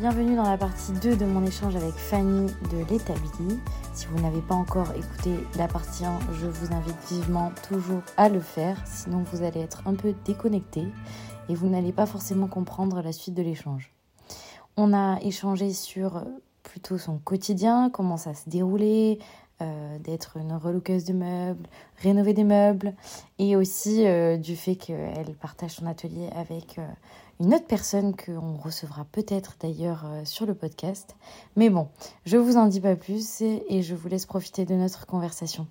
Bienvenue dans la partie 2 de mon échange avec Fanny de l'établi. Si vous n'avez pas encore écouté la partie 1, je vous invite vivement toujours à le faire, sinon vous allez être un peu déconnecté et vous n'allez pas forcément comprendre la suite de l'échange. On a échangé sur plutôt son quotidien, comment ça se déroulait, euh, d'être une relookeuse de meubles, rénover des meubles, et aussi euh, du fait qu'elle partage son atelier avec euh, une autre personne qu'on recevra peut-être d'ailleurs sur le podcast. Mais bon, je vous en dis pas plus et je vous laisse profiter de notre conversation.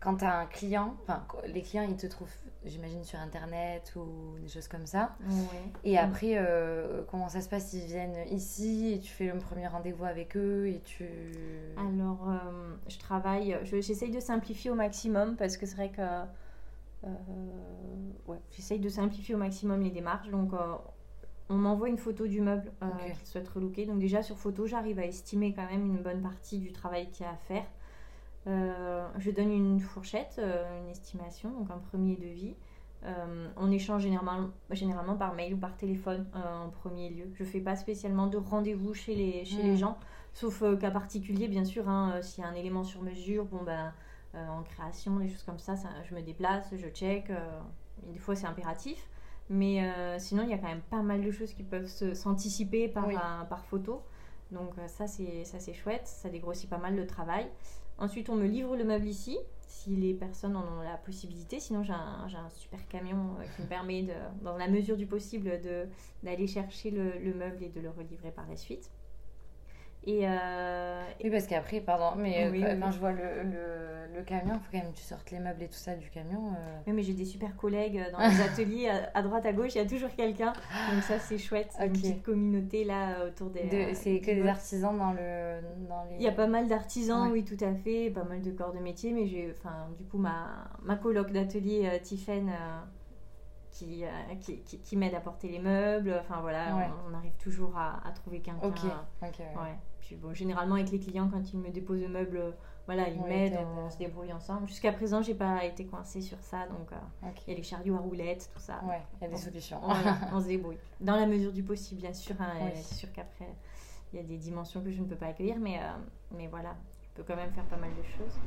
Quand tu as un client, enfin les clients ils te trouvent j'imagine sur internet ou des choses comme ça. Et après, euh, comment ça se passe? Ils viennent ici et tu fais le premier rendez-vous avec eux et tu. Alors, euh, je travaille, j'essaye de simplifier au maximum parce que c'est vrai que. Euh, ouais, j'essaye de simplifier au maximum les démarches. Donc, on m'envoie une photo du meuble okay. qu'il souhaite relooker. Donc, déjà sur photo, j'arrive à estimer quand même une bonne partie du travail qu'il y a à faire. Euh, je donne une fourchette, euh, une estimation, donc un premier devis. Euh, on échange généralement, généralement par mail ou par téléphone en premier lieu. Je ne fais pas spécialement de rendez-vous chez les, chez les mm. gens, sauf cas particulier, bien sûr. Hein, S'il y a un élément sur mesure, bon, ben, en création, des choses comme ça, ça je me déplace, je check. des fois, c'est impératif. Mais sinon, il y a quand même pas mal de choses qui peuvent s'anticiper par, par photo. Donc ça, c'est chouette. Ça dégrossit pas mal le travail. Ensuite, on me livre le meuble ici, si les personnes en ont la possibilité. Sinon, j'ai un, un, super camion euh, qui me permet, de, dans la mesure du possible, d'aller chercher le, le, meuble et de le relivrer par la suite. Et euh, Oui, parce qu'après, pardon, mais euh, quand je vois le, le, le camion, il faut quand même que tu sortes les meubles et tout ça du camion. Euh. Oui, mais j'ai des super collègues dans les ateliers, à, droite, à gauche, il y a toujours quelqu'un. Donc ça, c'est chouette, une petite communauté là autour des... c'est que des artisans dans, le, dans les... Il y a pas mal d'artisans, oui, tout à fait, pas mal de corps de métier, mais j'ai, enfin, du coup, ma, ma coloc d'atelier, Tiffen qui, qui, qui, m'aide à porter les meubles. Enfin voilà, on, arrive toujours à, à trouver quelqu'un. Ok, ok. Ouais. Puis bon, généralement avec les clients, quand ils me déposent le meuble, voilà, ils m'aident, on, se débrouille ensemble. Jusqu'à présent, j'ai pas été coincée sur ça, donc euh, il y a les chariots à roulettes, tout ça. Ouais, il y a des solutions. On, se débrouille. Dans la mesure du possible, bien sûr. Hein, C'est sûr qu'après, il y a des dimensions que je ne peux pas accueillir, mais, euh, mais voilà, je peux quand même faire pas mal de choses.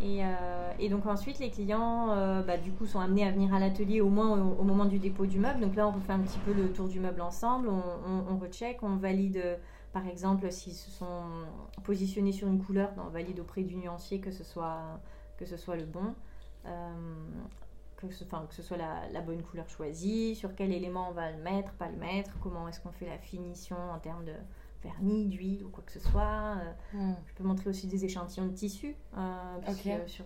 Et, euh, et, donc ensuite, les clients, euh, bah, du coup, sont amenés à venir à l'atelier au moins au, moment du dépôt du meuble. Donc là, on refait un petit peu le tour du meuble ensemble, on, on, on recheck, on valide, par exemple, s'ils se sont positionnés sur une couleur, ben, on valide auprès du nuancier que ce soit, que ce soit le bon, euh, que, ce, enfin, que ce soit la, la, bonne couleur choisie, sur quel élément on va le mettre, pas le mettre, comment est-ce qu'on fait la finition en termes de vernis, d'huile ou quoi que ce soit. Euh, hmm. Je peux montrer aussi des échantillons de tissu, euh, sur, euh, sur,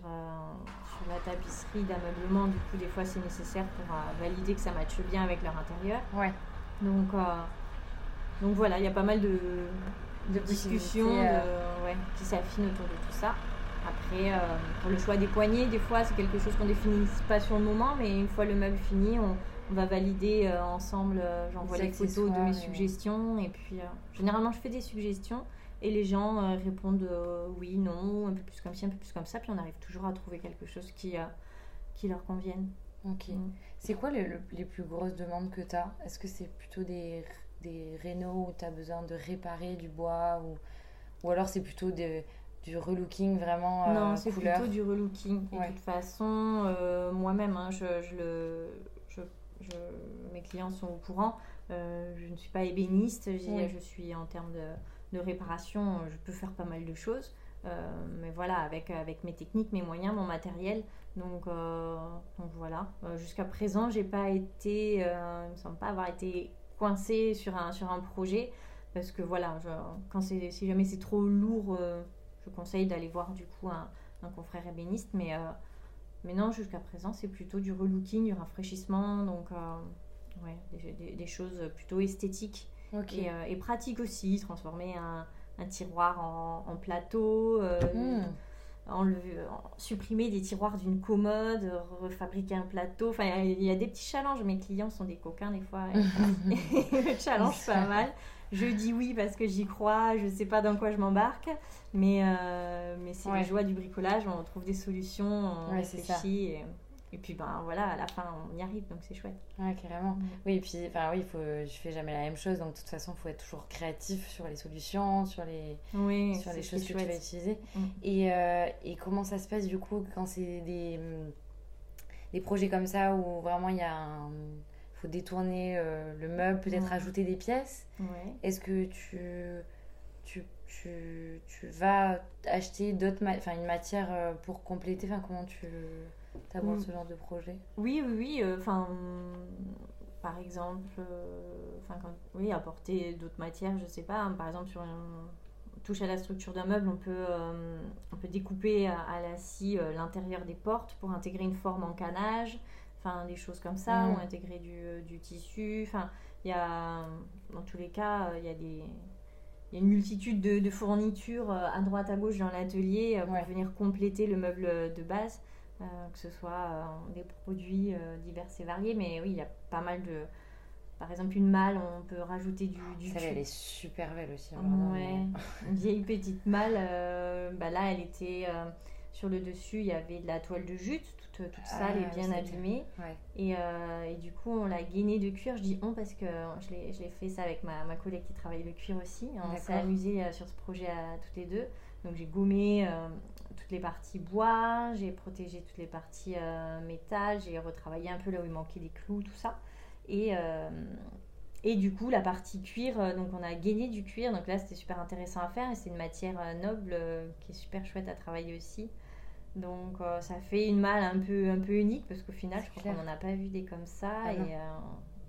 la tapisserie d'ameublement, du coup, des fois, c'est nécessaire pour valider que ça matche bien avec leur intérieur. Ouais. Donc, donc voilà, il y a pas mal de, de discussions ouais, qui s'affinent autour de tout ça. Après, pour le choix des poignées, des fois, c'est quelque chose qu'on définit pas sur le moment, mais une fois le meuble fini, on, on va valider euh, ensemble. Euh, j'envoie les photos de mes suggestions. Et puis, euh, généralement, je fais des suggestions. Et les gens répondent oui, non, un peu plus comme ci, un peu plus comme ça. Puis on arrive toujours à trouver quelque chose qui, qui leur convienne. Ok. Mm. C'est quoi les plus grosses demandes que tu as Est-ce que c'est plutôt des, des rénaux où tu as besoin de réparer du bois ou, ou alors c'est plutôt du relooking vraiment Non, c'est plutôt du relooking. de toute façon, moi-même, hein, je, je, le, mes clients sont au courant. Euh, je ne suis pas ébéniste, je, suis en termes de réparation, je peux faire pas mal de choses. mais voilà, avec, avec mes techniques, mes moyens, mon matériel. Donc, donc voilà. Jusqu'à présent, j'ai pas été, il me semble pas avoir été coincée sur un, sur un projet. Parce que voilà, quand si jamais c'est trop lourd, je conseille d'aller voir du coup un, un confrère ébéniste. Mais mais non, jusqu'à présent, c'est plutôt du relooking, du rafraîchissement, donc euh, ouais, des, choses plutôt esthétiques et, euh, pratiques aussi. Transformer un, un tiroir en, plateau, euh, hmm. supprimer des tiroirs d'une commode, refabriquer un plateau. Enfin, il y, a des petits challenges. Mes clients sont des coquins des fois. Et, challenge pas mal je dis oui parce que j'y crois, je ne sais pas dans quoi je m'embarque, mais, euh, mais c'est la joie du bricolage, on trouve des solutions, on réfléchit. Et, puis ben voilà, à la fin on y arrive, donc c'est chouette. Ouais, carrément. Mm. Oui, et puis enfin oui, faut, je fais jamais la même chose, donc de toute façon, il faut être toujours créatif sur les solutions, sur les, sur les choses que tu vas utiliser. Mm. Et, euh, et comment ça se passe du coup quand c'est des, des projets comme ça où vraiment il y a un faut détourner euh, le meuble, peut-être rajouter des pièces? Est-ce que tu, tu, tu, tu, vas acheter d'autres enfin une matière euh, pour compléter? Enfin comment tu abordes mm. ce genre de projet oui oui oui euh, enfin par exemple enfin oui apporter d'autres matières je sais pas hein, par exemple sur une touche à la structure d'un meuble on peut on peut découper à, à la scie l'intérieur des portes pour intégrer une forme en canage enfin des choses comme ça, ou mm. intégrer du, euh, du tissu. Enfin, il y a, dans tous les cas, euh, il y a des il y a une multitude de, fournitures euh, à droite à gauche dans l'atelier pour venir compléter le meuble de base, que ce soit des produits divers et variés. Mais oui, il y a pas mal de. Par exemple, une malle, on peut rajouter du. du elle est super belle aussi. Ouais, une vieille petite malle. bah là, elle était sur le dessus, il y avait de la toile de jute, toute, toute sale et ah, bien abîmée. Et, euh, et, du coup, on l'a gainé de cuir. Je dis on parce que je l'ai fait ça avec ma, ma, collègue qui travaille le cuir aussi. On s'est amusé euh, sur ce projet à toutes les deux. Donc j'ai gommé euh, toutes les parties bois, j'ai protégé toutes les parties métal, j'ai retravaillé un peu là où il manquait des clous, tout ça. Et, et du coup, la partie cuir, donc on a gainé du cuir. Donc là, c'était super intéressant à faire et c'est une matière noble qui est super chouette à travailler aussi. Donc euh, ça fait une malle un peu, un peu unique parce qu'au final, je crois qu'on n'en a pas vu des comme ça ah et, euh,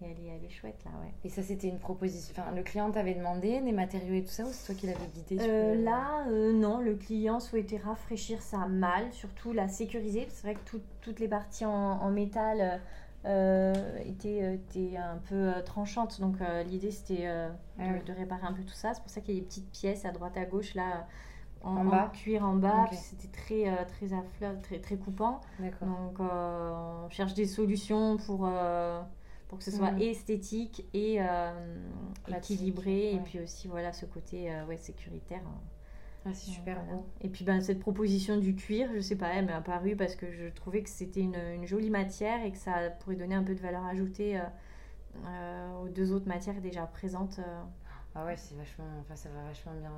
et, elle, est, elle est chouette là. Ouais. Et ça, c'était une proposition. Enfin, le client t'avait demandé des matériaux et tout ça ou c'est toi qui l'avais guidé euh, Là, non, le client souhaitait rafraîchir sa malle, surtout la sécuriser. C'est vrai que toutes les parties en, en métal. étaient, étaient, un peu tranchantes donc l'idée c'était de, ah de, réparer un peu tout ça c'est pour ça qu'il y a des petites pièces à droite à gauche là en, bas. cuir en bas, c'était très, euh, très très, très coupant. Donc euh, on cherche des solutions pour, euh, pour que ce soit mm. esthétique et équilibré. Et puis aussi voilà ce côté ouais, sécuritaire. Ah, c'est super beau. Et puis ben, cette proposition du cuir, je sais pas, elle m'est apparue parce que je trouvais que c'était une, une, jolie matière et que ça pourrait donner un peu de valeur ajoutée aux deux autres matières déjà présentes ah ouais, c'est vachement, enfin ça va vachement bien.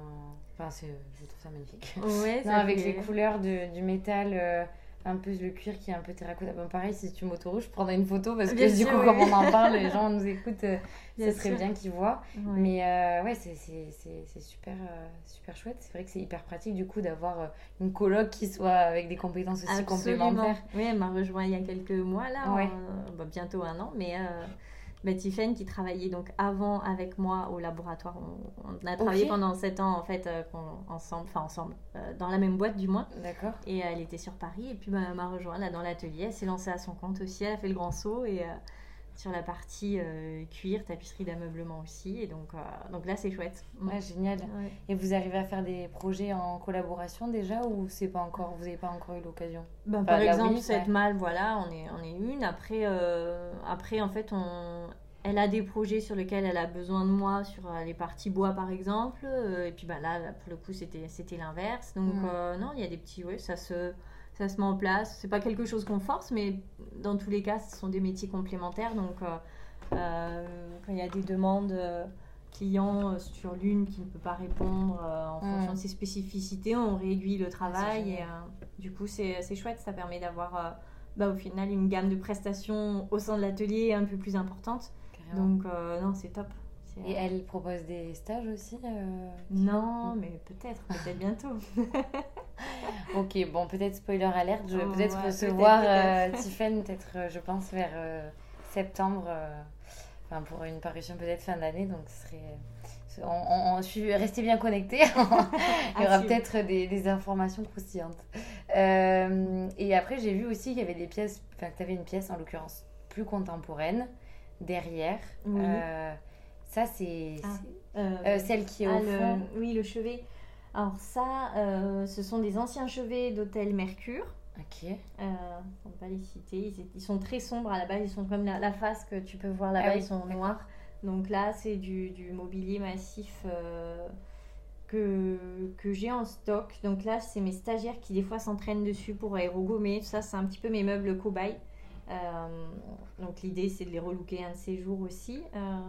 Enfin, c'est, je trouve ça magnifique. Ouais, non, avec les couleurs de, du métal, euh, un peu le cuir qui est un peu terracotta. Bon, pareil, si tu m'autorouges, je prendrai une photo parce que du coup, comme on en parle, les gens nous écoutent, euh, ça serait bien qu'ils voient. Mais euh, ouais, c'est, c'est, c'est, super, super chouette. C'est vrai que c'est hyper pratique du coup d'avoir une coloc qui soit avec des compétences aussi complémentaires. Oui, elle m'a rejoint il y a quelques mois là, ouais. bah, bientôt un an, mais bah, qui travaillait donc avant avec moi au laboratoire. On, a travaillé pendant 7 ans en fait euh, ensemble, enfin ensemble, euh, dans la même boîte du moins. D'accord. Et elle était sur Paris et puis bah, elle m'a rejoint là dans l'atelier. Elle s'est lancée à son compte aussi. Elle a fait le grand saut et euh, sur la partie cuir, tapisserie d'ameublement aussi. Et donc, donc là, c'est chouette. Ouais, génial. Et vous arrivez à faire des projets en collaboration déjà ou c'est pas encore, vous n'avez pas encore eu l'occasion? Ben, Par exemple, cette malle, voilà, on est, on est une. Après, après, en fait, on, elle a des projets sur lesquels elle a besoin de moi, sur euh, les parties bois par exemple. Euh, et puis bah, là, pour le coup, c'était, l'inverse. Donc mm. euh, non, il y a des petits, oui, ça se, ça se met en place. C'est pas quelque chose qu'on force, mais dans tous les cas, ce sont des métiers complémentaires. Donc quand il y a des demandes clients sur l'une qui ne peut pas répondre en mm. fonction de ses spécificités, on réduit le travail. Et du coup, c'est, chouette, ça permet d'avoir... Bah, au final une gamme de prestations au sein de l'atelier un peu plus importante donc, euh, non, c'est top. Et elle propose des stages aussi euh, Non, mais peut-être, peut-être bientôt. Ok, bon, peut-être spoiler alerte, je vais Oh, peut-être ouais, recevoir peut-être, euh, Tiffen, peut-être, euh, je pense, vers euh, septembre, euh, enfin, pour une parution peut-être fin d'année, donc ce serait... On, on, on- je suis- restez bien connectés, il y aura peut-être des, des informations croustillantes. Euh, et après, j'ai vu aussi qu'il y avait des pièces, enfin, que tu avais une pièce en l'occurrence plus contemporaine derrière. Oui. Euh, ça, c'est Ah, Euh, celle qui est ah, au le- fond. Oui, le chevet. Alors ça, euh, ce sont des anciens chevets d'hôtel Mercure. Ok. Euh, on ne va pas les citer. Ils, sont très sombres à la base. Ils sont comme la, la face que tu peux voir là-bas. Ah oui, ils sont noirs. Donc là, c'est du, du mobilier massif euh, que, que j'ai en stock. Donc là, c'est mes stagiaires qui des fois s'entraînent dessus pour aérogommer. Tout ça, c'est un petit peu mes meubles cobayes. Euh, donc l'idée, c'est de les relooker un de ces jours aussi, euh,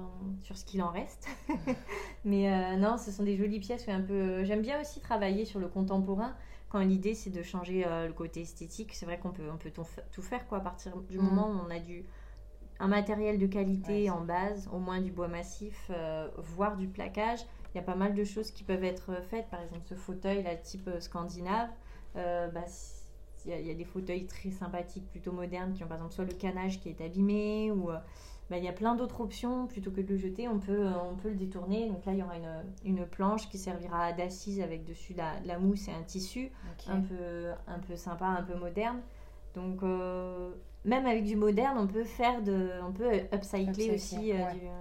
sur ce qu'il en reste. Mais euh, non, ce sont des jolies pièces. Un peu... J'aime bien aussi travailler sur le contemporain quand l'idée c'est de changer le côté esthétique. C'est vrai qu'on peut, on peut tout fa- tout faire quoi, à partir du Mhm. moment où on a du, un matériel de qualité Ouais, en base, au moins du bois massif, voire du plaquage. Il y a pas mal de choses qui peuvent être faites. Par exemple, ce fauteuil là, type scandinave. bah, il y, a, il y a des fauteuils très sympathiques, plutôt modernes, qui ont par exemple soit le canage qui est abîmé, ou euh, bah, il y a plein d'autres options. Plutôt que de le jeter, on peut, euh, on peut le détourner. Donc là, il y aura une, une planche qui servira d'assise avec dessus la, la mousse et un tissu un peu, un peu sympa, un peu moderne. Donc, euh, même avec du moderne, on peut faire de, on peut upcycler aussi euh,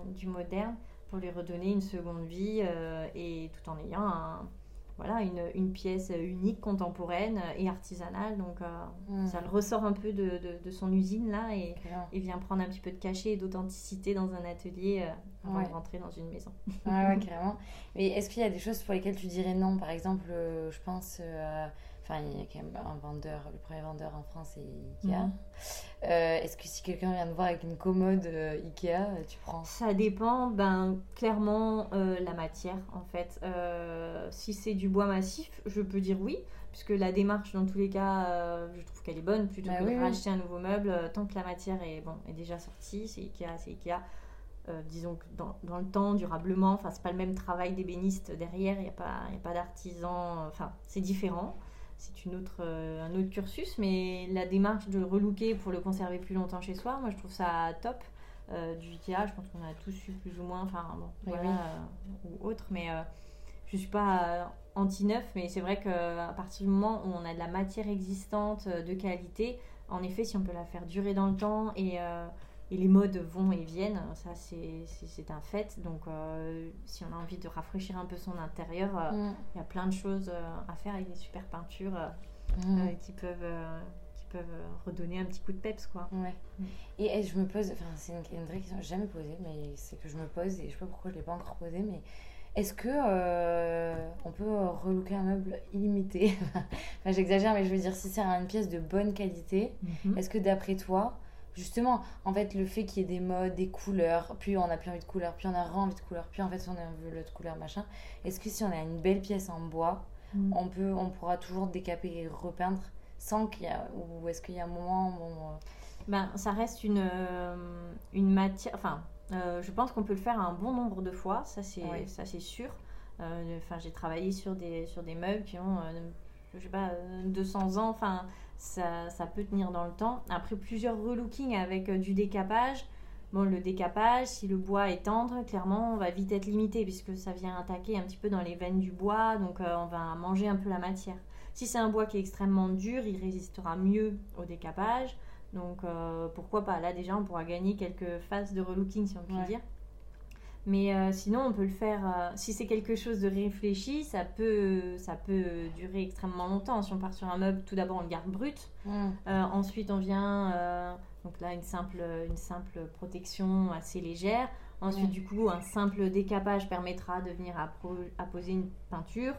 du, du moderne pour lui redonner une seconde vie euh, et tout en ayant un- voilà, une, une pièce unique, contemporaine et artisanale. Donc, euh, Mm. ça le ressort un peu de, de- de son usine là et, et vient prendre un petit peu de cachet et d'authenticité dans un atelier euh, avant Ouais. de rentrer dans une maison. Ouais, ouais, carrément. Mais est-ce qu'il y a des choses pour lesquelles tu dirais non? Par exemple, euh, je pense. Enfin, il y a quand même un vendeur, le premier vendeur en France, c'est Ikea. Mhm. Euh, est-ce que si quelqu'un vient te voir avec une commode euh, Ikea, euh, tu prends Ça dépend, ben, clairement, euh, la matière, en fait. Si c'est du bois massif, je peux dire oui, puisque la démarche, dans tous les cas, je trouve qu'elle est bonne, plutôt Bah que oui, de oui. racheter un nouveau meuble, tant que la matière est, bon, est déjà sortie, c'est Ikea, c'est Ikea. Euh, disons que dans, dans le temps, durablement, enfin, c'est pas le même travail d'ébéniste derrière, il n'y a pas, y a pas d'artisan, enfin, c'est différent. C'est une autre, euh, un autre cursus, mais la démarche de relooker pour le conserver plus longtemps chez soi, moi je trouve ça top euh, du Ikea. Je pense qu'on a tous eu plus ou moins, enfin bon, Oui, voilà, oui. euh, ou autre, mais je suis pas anti-neuf, mais c'est vrai qu'à partir du moment où on a de la matière existante de qualité, en effet, si on peut la faire durer dans le temps et, et les modes vont et viennent, ça c'est- un fait. Donc euh, si on a envie de rafraîchir un peu son intérieur, euh, Mm. il y a plein de choses euh, à faire avec des super peintures Mm. qui peuvent, qui peuvent redonner un petit coup de peps quoi. Ouais. Mm. Et je me pose, enfin c'est une, une vraie question que j'ai jamais posée, mais c'est que je me pose et je sais pas pourquoi je l'ai pas encore posée, mais est-ce que euh, on peut relooker un meuble illimité? Enfin j'exagère, mais je veux dire si c'est une pièce de bonne qualité, Mhm. est-ce que d'après toi, justement, en fait le fait qu'il y ait des modes, des couleurs, plus on a plus envie de couleurs, plus on a envie de couleurs, plus en fait on a envie de couleurs machin, est-ce que si on a une belle pièce en bois, Mm. on peut, on pourra toujours décaper et repeindre sans qu'il y a, ou est-ce qu'il y a un moment, bon, euh, Ben, ça reste une, euh, une matière. Enfin, euh, je pense qu'on peut le faire un bon nombre de fois, ça c'est Oui. ça c'est sûr. Euh, Enfin, j'ai travaillé sur des sur des meubles qui ont, je sais pas, euh, 200 ans. Enfin, ça, ça peut tenir dans le temps. Après plusieurs relookings avec euh, du décapage. Bon, le décapage, si le bois est tendre, clairement, on va vite être limité puisque ça vient attaquer un petit peu dans les veines du bois, donc euh, on va manger un peu la matière. Si c'est un bois qui est extrêmement dur, il résistera mieux au décapage. Donc euh, pourquoi pas? Là déjà, on pourra gagner quelques phases de relooking si on peut Ouais. dire. Mais euh, sinon, on peut le faire. euh, si c'est quelque chose de réfléchi, ça peut, ça peut durer extrêmement longtemps. Si on part sur un meuble, tout d'abord on le garde brut. mm, Euh, ensuite, on vient, donc là, une simple, une simple protection assez légère. Ensuite, Ouais. du coup, un simple décapage permettra de venir apposer une peinture,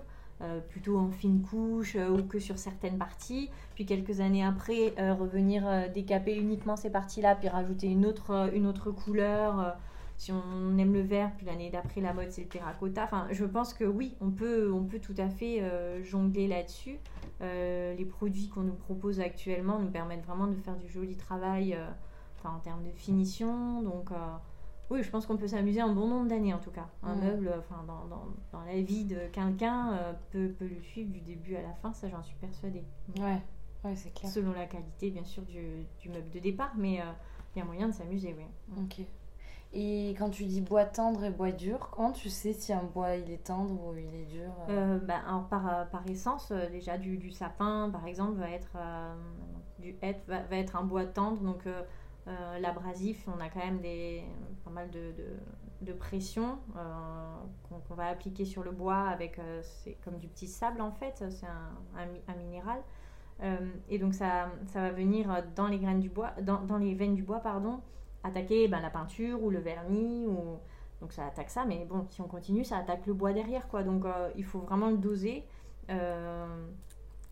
plutôt en fine couche ou que sur certaines parties. Puis quelques années après, revenir décaper uniquement ces parties-là, puis rajouter une autre, une autre couleur. Si on aime le vert, puis l'année d'après, la mode, c'est le terracotta. Enfin, je pense que oui, on peut, on peut tout à fait euh, jongler là-dessus. Euh, les produits qu'on nous propose actuellement nous permettent vraiment de faire du joli travail euh, enfin, en termes de finition. Donc, oui, je pense qu'on peut s'amuser un bon nombre d'années en tout cas. Un Mm. meuble, enfin, dans, dans, dans la vie de quelqu'un, peut, peut le suivre du début à la fin, ça j'en suis persuadée. Ouais, ouais, c'est clair. Selon la qualité, bien sûr, du, du meuble de départ, mais il y a moyen de s'amuser, oui. Ok. Et quand tu dis bois tendre et bois dur, comment tu sais si un bois il est tendre ou il est dur euh Euh, bah, par, euh, par essence, euh, déjà du, du sapin, par exemple, va être, du hêtre, va, être un bois tendre, donc l'abrasif, on a quand même des, pas mal de, de, pression qu'on va appliquer sur le bois avec, c'est comme du petit sable en fait, c'est un, un un minéral. Et donc ça, ça va venir dans les graines du bois, dans, dans les veines du bois, pardon, attaquer ben, la peinture ou le vernis ou donc ça attaque ça, mais bon, si on continue, ça attaque le bois derrière, quoi. Donc euh, il faut vraiment le doser. Euh,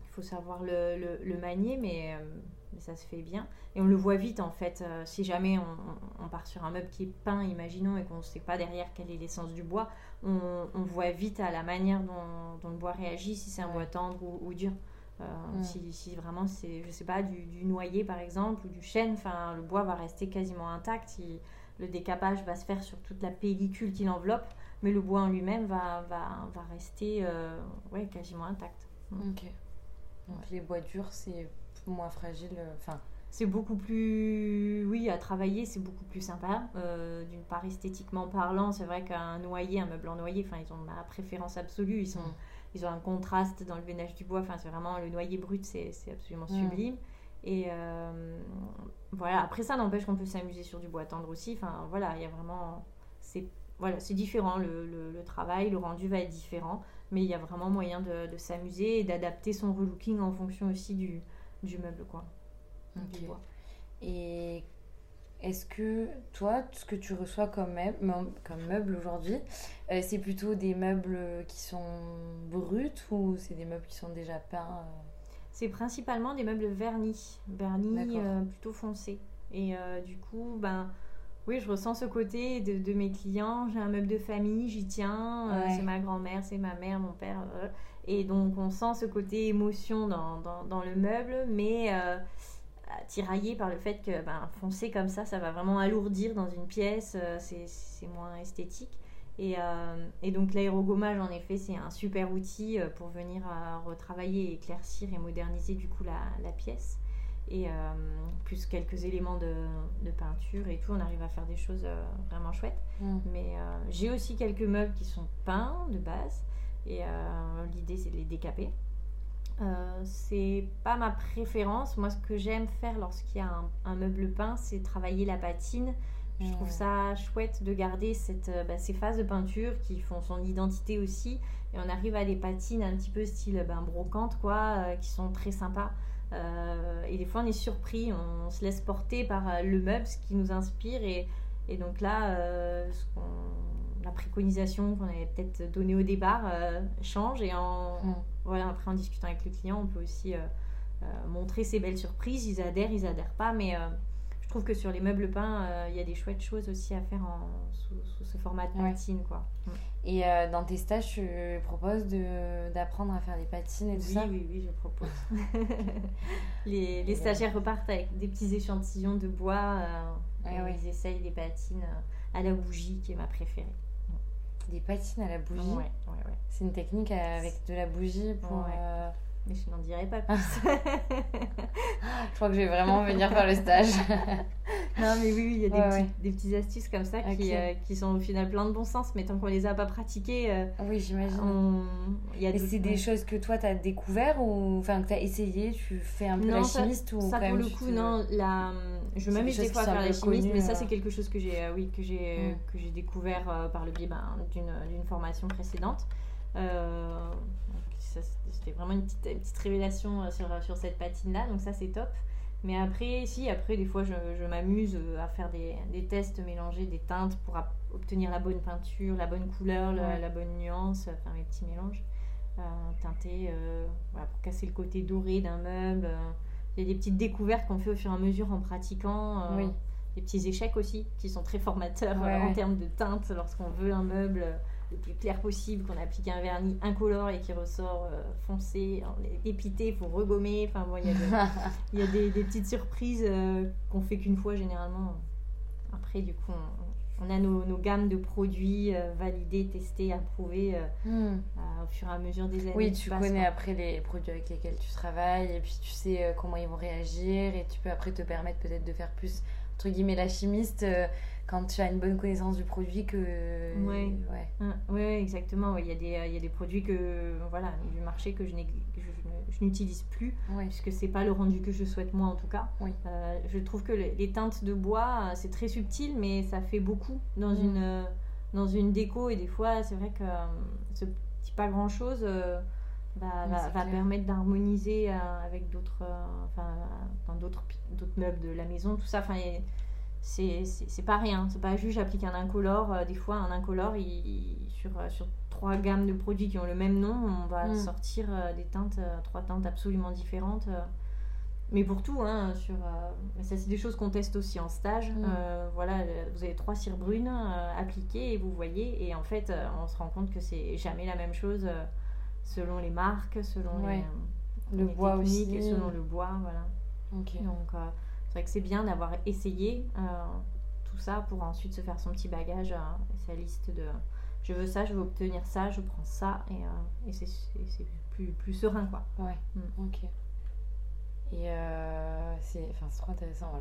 il faut savoir le, le- le manier, mais, euh, mais ça se fait bien. Et on le voit vite, en fait. si jamais on, part sur un meuble qui est peint, imaginons, et qu'on ne sait pas derrière quelle est l'essence du bois, on, on voit vite à la manière dont, dont le bois réagit, si c'est un bois tendre ou, ou dur. Euh, Mm. si, si vraiment c'est, je sais pas, du, du noyer par exemple, ou du chêne, enfin, le bois va rester quasiment intact. Il- le décapage va se faire sur toute la pellicule qui l'enveloppe, mais le bois en lui-même va, va, va rester euh, ouais, quasiment intact. Ok. Donc les bois durs, c'est moins fragile. euh, Enfin, C'est beaucoup plus, oui, à travailler, c'est beaucoup plus sympa. Euh, D'une part, esthétiquement parlant, c'est vrai qu'un noyer, un meuble en noyer, enfin, ils ont ma préférence absolue. Ils, sont, Mm. Ils ont un contraste dans le veinage du bois. Enfin, c'est vraiment le noyer brut, c'est absolument Mm. sublime. Et euh, voilà. Après, ça n'empêche qu'on peut s'amuser sur du bois tendre aussi. Enfin, voilà, il y a vraiment, c'est voilà, différent. Le, le- le travail, le rendu va être différent, mais il y a vraiment moyen de, de s'amuser et d'adapter son relooking en fonction aussi du, du meuble, quoi. Du Ok. bois. Et est-ce que toi, ce que tu reçois comme meuble, comme meuble aujourd'hui, euh, c'est plutôt des meubles qui sont bruts ou c'est des meubles qui sont déjà peints euh C'est principalement des meubles vernis, vernis euh, plutôt foncés. Et du coup, ben, oui, je ressens ce côté de, de mes clients. J'ai un meuble de famille, j'y tiens. Ouais. c'est ma grand-mère, c'est ma mère, mon père. et donc, on sent ce côté émotion dans, dans, dans le meuble, mais tiraillé par le fait que ben, foncé comme ça, ça va vraiment alourdir dans une pièce. euh, c'est moins esthétique. Et, euh, et donc l'aérogommage, en effet, c'est un super outil euh, pour venir euh, retravailler, éclaircir et moderniser du coup la, la pièce. Et euh, plus quelques éléments de, de peinture et tout, on arrive à faire des choses vraiment chouettes. Mm. Mais j'ai aussi quelques meubles qui sont peints de base. Et l'idée, c'est de les décaper. Euh, c'est pas ma préférence. Moi, ce que j'aime faire lorsqu'il y a un, un meuble peint, c'est travailler la patine. Je trouve ça chouette de garder cette, euh, bah, ces phases de peinture qui font son identité aussi. Et on arrive à des patines un petit peu style ben, brocante, quoi, euh, qui sont très sympas. Euh, et des fois, on est surpris, on, se laisse porter par le meuble, ce qui nous inspire. Et, et donc là, ce qu'on- la préconisation qu'on avait peut-être donnée au départ euh, change. Et en, Mm. voilà, après, en discutant avec le client, on peut aussi euh, euh, montrer ces belles surprises. Ils adhèrent, ils adhèrent pas, mais je trouve que sur les meubles peints, il y a des chouettes choses aussi à faire en, sous, sous ce format de Ouais. patine, quoi. Et euh, dans tes stages, tu proposes d'apprendre à faire des patines et tout Oui, ça oui, oui, je propose. les, les stagiaires repartent avec des petits échantillons de bois. et ouais. Ils essayent des patines à la bougie, qui est ma préférée. Des patines à la bougie Ouais, ouais, ouais. C'est une technique avec de la bougie pour... Ouais. Mais je n'en dirai pas plus. Je crois que je vais vraiment venir faire le stage. non, mais oui, oui, il y a des, Ouais, petits- ouais. des petites astuces comme ça qui, euh, qui sont au final plein de bon sens. Mais tant qu'on les a pas pratiquées, euh, oui, j'imagine. on... Et c'est des choses que toi, tu as découvert ou enfin, que tu as essayé Tu fais un peu la Non, ça- chimiste ou Ça quand pour même le coup, non. La... Je m'amuse des fois à faire la chimiste, mais ça euh. c'est quelque chose que j'ai euh, oui, que j'ai Mm. découvert par le biais ben, d'une formation précédente. Euh, ça, C'était vraiment une petite, une petite révélation euh, sur, sur cette patine-là, donc ça c'est top. Mais après, si, après, des fois, je, je m'amuse euh, à faire des, des tests, mélanger des teintes pour obtenir la bonne peinture, la bonne couleur, la, Ouais. la bonne nuance, enfin mes petits mélanges. Euh, teinter, euh, voilà, pour casser le côté doré d'un meuble. euh. Il y a des petites découvertes qu'on fait au fur et à mesure en pratiquant. euh, Oui. Des petits échecs aussi, qui sont très formateurs Ouais, euh, en termes de teinte lorsqu'on veut un meuble euh, le plus clair possible, qu'on applique un vernis incolore et qui ressort euh, foncé, Alors, épité, il faut regommer. Enfin bon, il y a, de- il y a des, des petites surprises euh, qu'on fait qu'une fois généralement. Après, du coup, on, on a nos, nos gammes de produits euh, validés, testés, approuvés euh, Hmm. au fur et à mesure des années. Oui, tu connais quoi. après les produits avec lesquels tu travailles et puis tu sais comment ils vont réagir et tu peux après te permettre peut-être de faire plus, entre guillemets, la chimiste quand tu as une bonne connaissance du produit que... Ouais. ouais. Hein, Oui, exactement. ouais. Il y, a des, euh, il y a des produits que, voilà, du marché que je n'utilise plus Ouais. puisque c'est pas le rendu que je souhaite moi en tout cas. Oui. Euh, je trouve que le- les teintes de bois, euh, c'est très subtil, mais ça fait beaucoup dans, Mm. une, euh, dans une déco. Et des fois, c'est vrai que ce petit pas grand chose va, va, permettre d'harmoniser avec d'autres, enfin, dans d'autres, meubles de la maison, tout ça. Enfin, c'est, pas rien. C'est pas juste j'applique un incolore. Euh, Des fois, un incolore, il, il- sur, euh, sur trois gammes de produits qui ont le même nom, on va Mm. sortir euh, des teintes, trois teintes absolument différentes. mais pour tout, hein, sur, euh, ça c'est des choses qu'on teste aussi en stage. Mm. Euh, voilà, vous avez trois cires brunes euh, appliquées et vous voyez, et en fait, on se rend compte que c'est jamais la même chose selon les marques, selon les, Ouais. Le les bois techniques, aussi. et selon le bois, voilà. Donc c'est vrai que c'est bien d'avoir essayé euh, tout ça pour ensuite se faire son petit bagage, euh, sa liste de je veux ça, je veux obtenir ça, je prends ça, et, euh, et c'est, plus, plus serein quoi. Ouais, Mm. ok. Et c'est trop intéressant.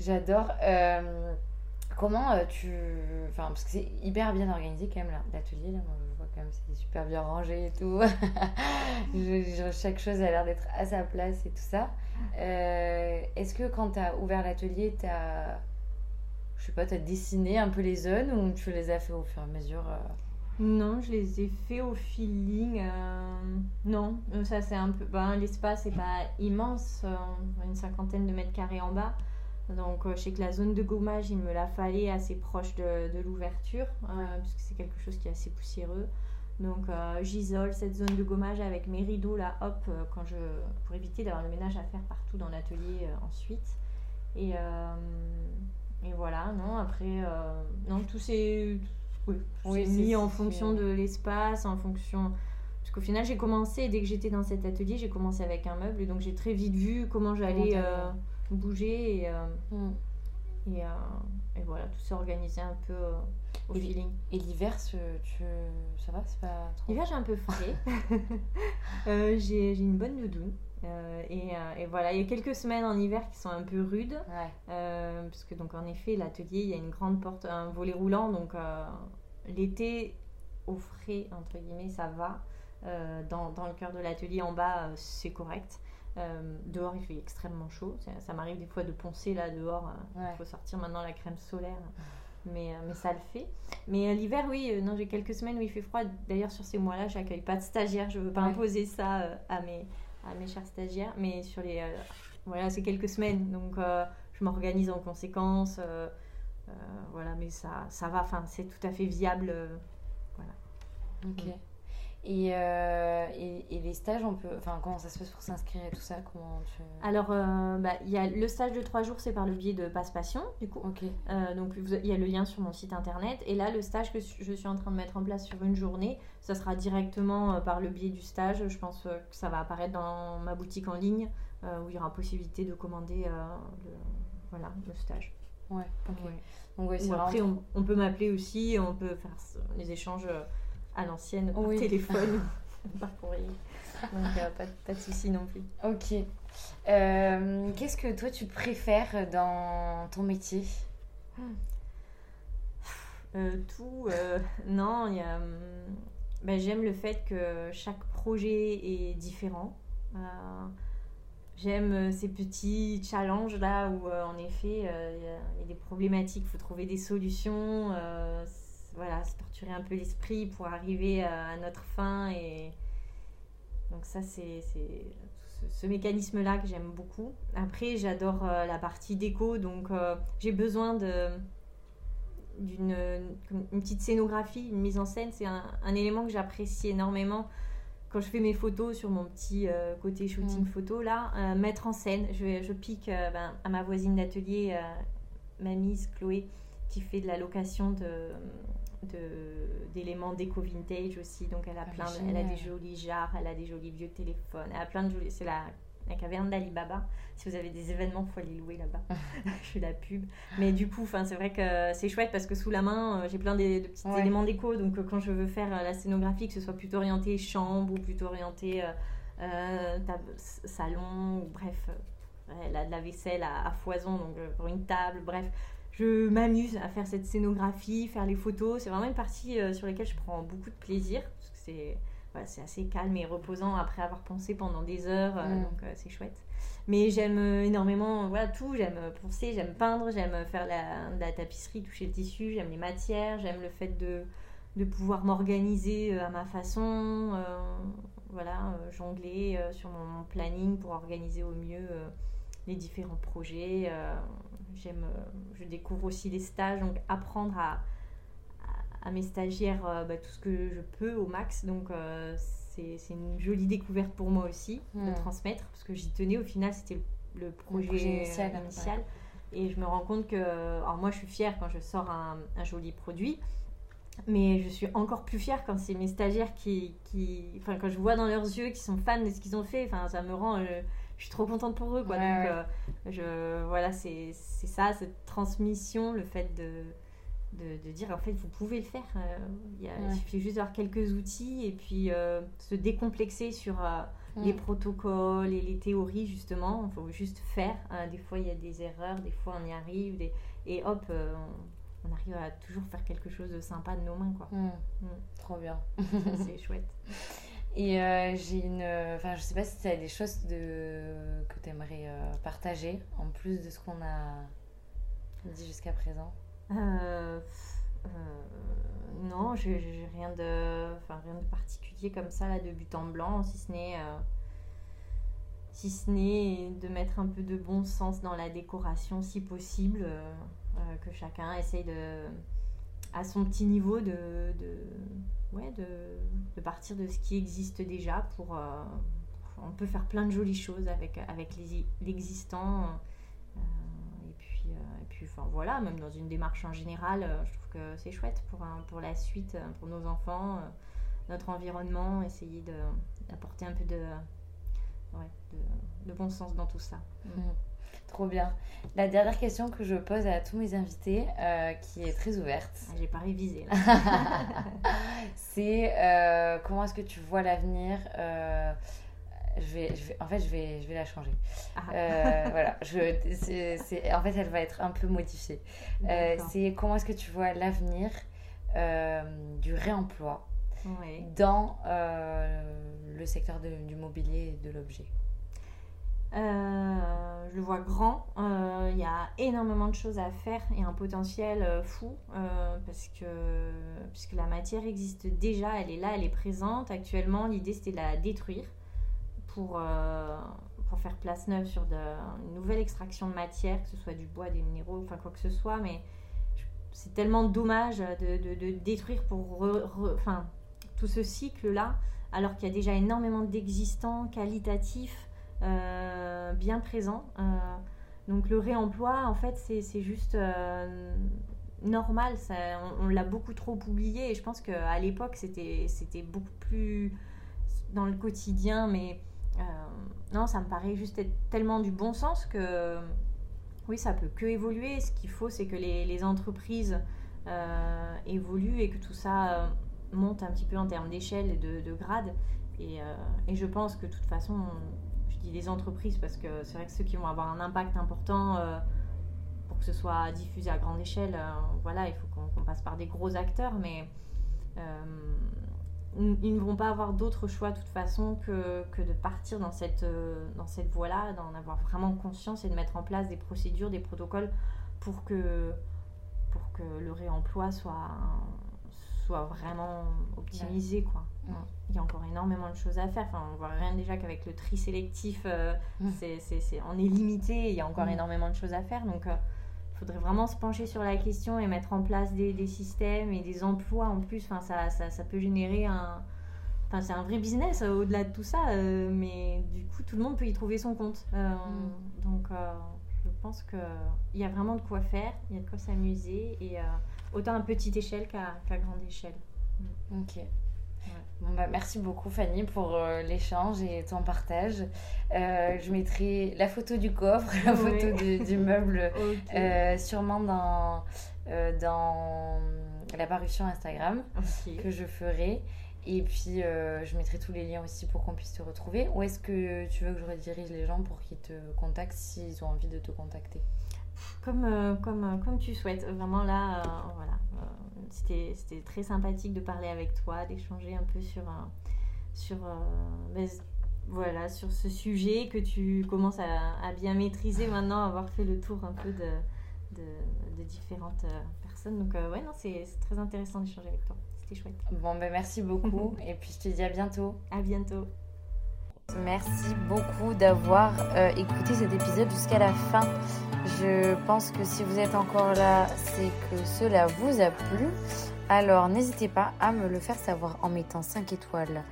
J'adore. Comment euh, tu. Enfin, parce que c'est hyper bien organisé quand même là, l'atelier. Là, moi, je vois quand même c'est super bien rangé et tout. Je- je- chaque chose a l'air d'être à sa place et tout ça. Euh, Est-ce que quand tu as ouvert l'atelier, tu as. Je sais pas, dessiné un peu les zones ou tu les as fait au fur et à mesure euh? Non, je les ai fait au feeling. euh, Non, ça c'est un peu. Ben, L'espace n'est pas immense, une cinquantaine de mètres carrés en bas. Donc je sais que la zone de gommage, il me la fallait assez proche de, l'ouverture, puisque c'est quelque chose qui est assez poussiéreux. Donc euh, j'isole cette zone de gommage avec mes rideaux là, hop, euh, quand je, pour éviter d'avoir le ménage à faire partout dans l'atelier euh, ensuite. Et, et voilà, non, après, non, tout s'est oui, mis en fonction de l'espace, en fonction. Parce qu'au final, j'ai commencé, dès que j'étais dans cet atelier, j'ai commencé avec un meuble, et donc j'ai très vite vu comment j'allais bouger, et, Mm. et, et voilà, tout s'est organisé un peu euh, au Et- feeling. Et l'hiver, tu... ça va C'est pas trop. L'hiver, j'ai un peu frais. Euh, j'ai une bonne doudoune. Euh, et, euh, et voilà, il y a quelques semaines en hiver qui sont un peu rudes. Ouais. Euh, parce que donc en effet l'atelier il y a une grande porte un volet roulant donc l'été au frais entre guillemets ça va dans, dans le cœur de l'atelier en bas c'est correct Euh, dehors il fait extrêmement chaud ça, ça m'arrive des fois de poncer là dehors il Ouais. faut sortir maintenant la crème solaire mais, euh, mais ça le fait mais euh, l'hiver oui euh, non j'ai quelques semaines où il fait froid d'ailleurs sur ces mois là j'accueille pas de stagiaires je veux pas Ouais. imposer ça euh, à mes à mes chers stagiaires mais sur les euh, voilà c'est quelques semaines donc euh, je m'organise en conséquence. euh, euh, voilà, mais ça, ça va, enfin, c'est tout à fait viable. euh, Ok. Et, euh, et, et les stages, on peut. Enfin, comment ça se passe pour s'inscrire et tout ça Comment tu. Alors, euh, bah, y a le stage de trois jours, c'est par le biais de Passe Passion, du coup. Ok. Euh, donc, il y a le lien sur mon site internet. Et là, le stage que je suis en train de mettre en place sur une journée, ça sera directement euh, par le biais du stage. Je pense que ça va apparaître dans ma boutique en ligne, où il y aura possibilité de commander le, voilà, le stage. Ouais. Ok. Ouais. Donc, ouais, c'est Ou après, on, on peut m'appeler aussi, on peut faire les échanges à l'ancienne Oui. téléphone, par courrier. Donc, euh, pas, de- pas de souci non plus. Ok. Euh, Qu'est-ce que toi tu préfères dans ton métier? Euh, tout, non, y a, hum, ben, j'aime le fait que chaque projet est différent. J'aime ces petits challenges là où, en effet, il y, a- il y a des problématiques, il faut trouver des solutions. Voilà, se torturer un peu l'esprit pour arriver à, à notre fin. Et donc, ça, c'est ce, ce mécanisme-là que j'aime beaucoup. Après, j'adore euh, la partie déco, donc euh, j'ai besoin de d'une une petite scénographie, une mise en scène. C'est un, un élément que j'apprécie énormément quand je fais mes photos sur mon petit euh, côté shooting Mm. photo là. mettre en scène, je, je pique ben, à ma voisine d'atelier, Mamise Chloé, qui fait de la location de- d'éléments déco vintage aussi donc elle a Ah, plein de- elle a des jolis jarres elle a des jolis vieux téléphones elle a plein de jolis c'est la la caverne d'Alibaba. Si vous avez des événements, il faut aller louer là-bas. je fais la pub. Mais du coup, c'est vrai que c'est chouette parce que sous la main, euh, j'ai plein de, petits éléments déco. Donc, quand je veux faire la scénographie, que ce soit plutôt orienté chambre ou plutôt orienté salon, ou bref, la, de la vaisselle à, à foison, donc pour une table, bref je m'amuse à faire cette scénographie, faire les photos. C'est vraiment une partie euh, sur laquelle je prends beaucoup de plaisir. Parce que c'est c'est assez calme et reposant après avoir pensé pendant des heures. Euh, mm. Donc euh, c'est chouette. Mais j'aime énormément voilà, tout. J'aime penser, j'aime peindre, j'aime faire la, la, tapisserie, toucher le tissu, j'aime les matières, j'aime le fait de, de pouvoir m'organiser à ma façon. voilà, jongler sur mon planning pour organiser au mieux les différents projets. J'aime, euh, je découvre aussi les stages, donc apprendre à, à, mes stagiaires euh, bah, tout ce que je peux au max. Donc euh, c'est, c'est une jolie découverte pour moi aussi de hmm. transmettre, parce que j'y tenais au final, c'était le projet, initial. Et je me rends compte que, alors moi je suis fière quand je sors un, un joli produit, mais je suis encore plus fière quand c'est mes stagiaires qui, qui, enfin quand je vois dans leurs yeux qu'ils sont fans de ce qu'ils ont fait, enfin ça me rend, je suis trop contente pour eux. Quoi. Donc, euh, je, voilà, c'est ça, cette transmission, le fait de, de, de, dire en fait, vous pouvez le faire. Euh, il, suffit juste d'avoir quelques outils et puis euh, se décomplexer sur les protocoles et les théories, justement. Il faut juste faire. des fois, il y a des erreurs, des fois, on y arrive. Des... Et hop, on, arrive à toujours faire quelque chose de sympa de nos mains. Quoi. Mm. Mm. Trop bien. c'est chouette. Et euh, j'ai une. Enfin, je sais pas si tu as des choses de, que tu aimerais euh, partager en plus de ce qu'on a dit jusqu'à présent. Euh, non, j'ai rien de, enfin, rien de particulier comme ça là de but en blanc, si ce n'est si ce n'est de mettre un peu de bon sens dans la décoration si possible, que chacun essaye de à son petit niveau de, de ouais, de, partir de ce qui existe déjà pour, euh, on peut faire plein de jolies choses avec, avec l'existant euh, et puis, euh, et puis enfin, voilà même dans une démarche en général je trouve que c'est chouette pour, pour la suite pour nos enfants notre environnement essayer d'apporter un peu de, ouais, de, bon sens dans tout ça mmh. Trop bien. La dernière question que je pose à tous mes invités, euh, qui est très ouverte. Ah, J'ai pas révisé c'est euh, comment est-ce que tu vois l'avenir euh, je vais, je vais, en fait, je vais, je vais la changer. Ah. voilà, je, c'est, en fait, elle va être un peu modifiée. c'est comment est-ce que tu vois l'avenir du réemploi dans le secteur du mobilier et de l'objet? Euh, je le vois grand. Euh, il y a énormément de choses à faire et un potentiel euh, fou parce que puisque la matière existe déjà, elle est là, elle est présente. Actuellement, l'idée c'était de la détruire pour, pour faire place neuve sur de, une nouvelle extraction de matière, que ce soit du bois, des minéraux, enfin quoi que ce soit. Mais c'est tellement dommage de, de, détruire pour enfin, tout ce cycle-là, alors qu'il y a déjà énormément d'existants qualitatifs bien présent. Euh, donc le réemploi, en fait, c'est juste euh, normal. On, l'a beaucoup trop oublié et je pense qu'à l'époque, c'était beaucoup plus dans le quotidien. Mais non, ça me paraît juste être tellement du bon sens que oui, ça peut que évoluer. Ce qu'il faut, c'est que les, entreprises évoluent et que tout ça monte un petit peu en termes d'échelle et de, de grade. Et, je pense que de toute façon, les entreprises parce que c'est vrai que ceux qui vont avoir un impact important euh, pour que ce soit diffusé à grande échelle, euh, voilà, il faut qu'on passe par des gros acteurs, mais euh, ils ne vont pas avoir d'autre choix de toute façon que, que de partir dans cette, dans cette voie-là, d'en avoir vraiment conscience et de mettre en place des procédures, des protocoles pour que, pour que le réemploi soit, soit vraiment optimisé. Quoi. Il y a encore énormément de choses à faire. Enfin, on voit rien déjà qu'avec le tri sélectif, euh, mm. c'est, on est limité. Il y a encore mm. énormément de choses à faire. Donc, il euh, faudrait vraiment se pencher sur la question et mettre en place des, des systèmes et des emplois en plus. Enfin, ça, ça, ça peut générer un. Enfin, c'est un vrai business euh, au-delà de tout ça, mais du coup, tout le monde peut y trouver son compte. Mm. Donc, je pense qu'il y a vraiment de quoi faire, il y a de quoi s'amuser, et autant à petite échelle qu'à, qu'à grande échelle. Ok. Bon, bah, merci beaucoup Fanny pour euh, l'échange et ton partage. Euh, je mettrai la photo du coffre, la photo du, meuble, euh, sûrement dans, dans la parution Instagram que je ferai. Et puis, je mettrai tous les liens aussi pour qu'on puisse te retrouver. Où est-ce que tu veux que je redirige les gens pour qu'ils te contactent s'ils ont envie de te contacter? Comme, comme, comme tu souhaites. Vraiment là, voilà c'était très sympathique de parler avec toi, d'échanger un peu sur, sur, euh, ben, voilà, sur ce sujet que tu commences à, bien maîtriser maintenant, avoir fait le tour un peu de, de, différentes euh, personnes. Donc, euh, ouais, non, c'est très intéressant d'échanger avec toi. C'était chouette. Bon, ben merci beaucoup. Et puis, je te dis à bientôt. À bientôt. Merci beaucoup d'avoir écouté cet épisode jusqu'à la fin. Je pense que si vous êtes encore là, c'est que cela vous a plu. Alors n'hésitez pas à me le faire savoir en mettant 5 étoiles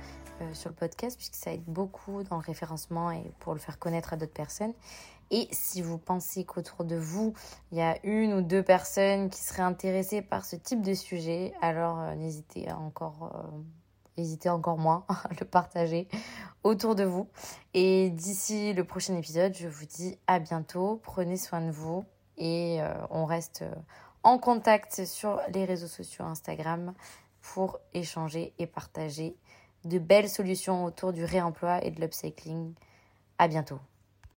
euh, sur le podcast, puisque ça aide beaucoup dans le référencement et pour le faire connaître à d'autres personnes. Et si vous pensez qu'autour de vous, il y a une ou deux personnes qui seraient intéressées par ce type de sujet, alors euh, n'hésitez encore... N'hésitez encore moins à le partager autour de vous. Et d'ici le prochain épisode, je vous dis à bientôt. Prenez soin de vous et euh, on reste euh, en contact sur les réseaux sociaux Instagram pour échanger et partager de belles solutions autour du réemploi et de l'upcycling. À bientôt.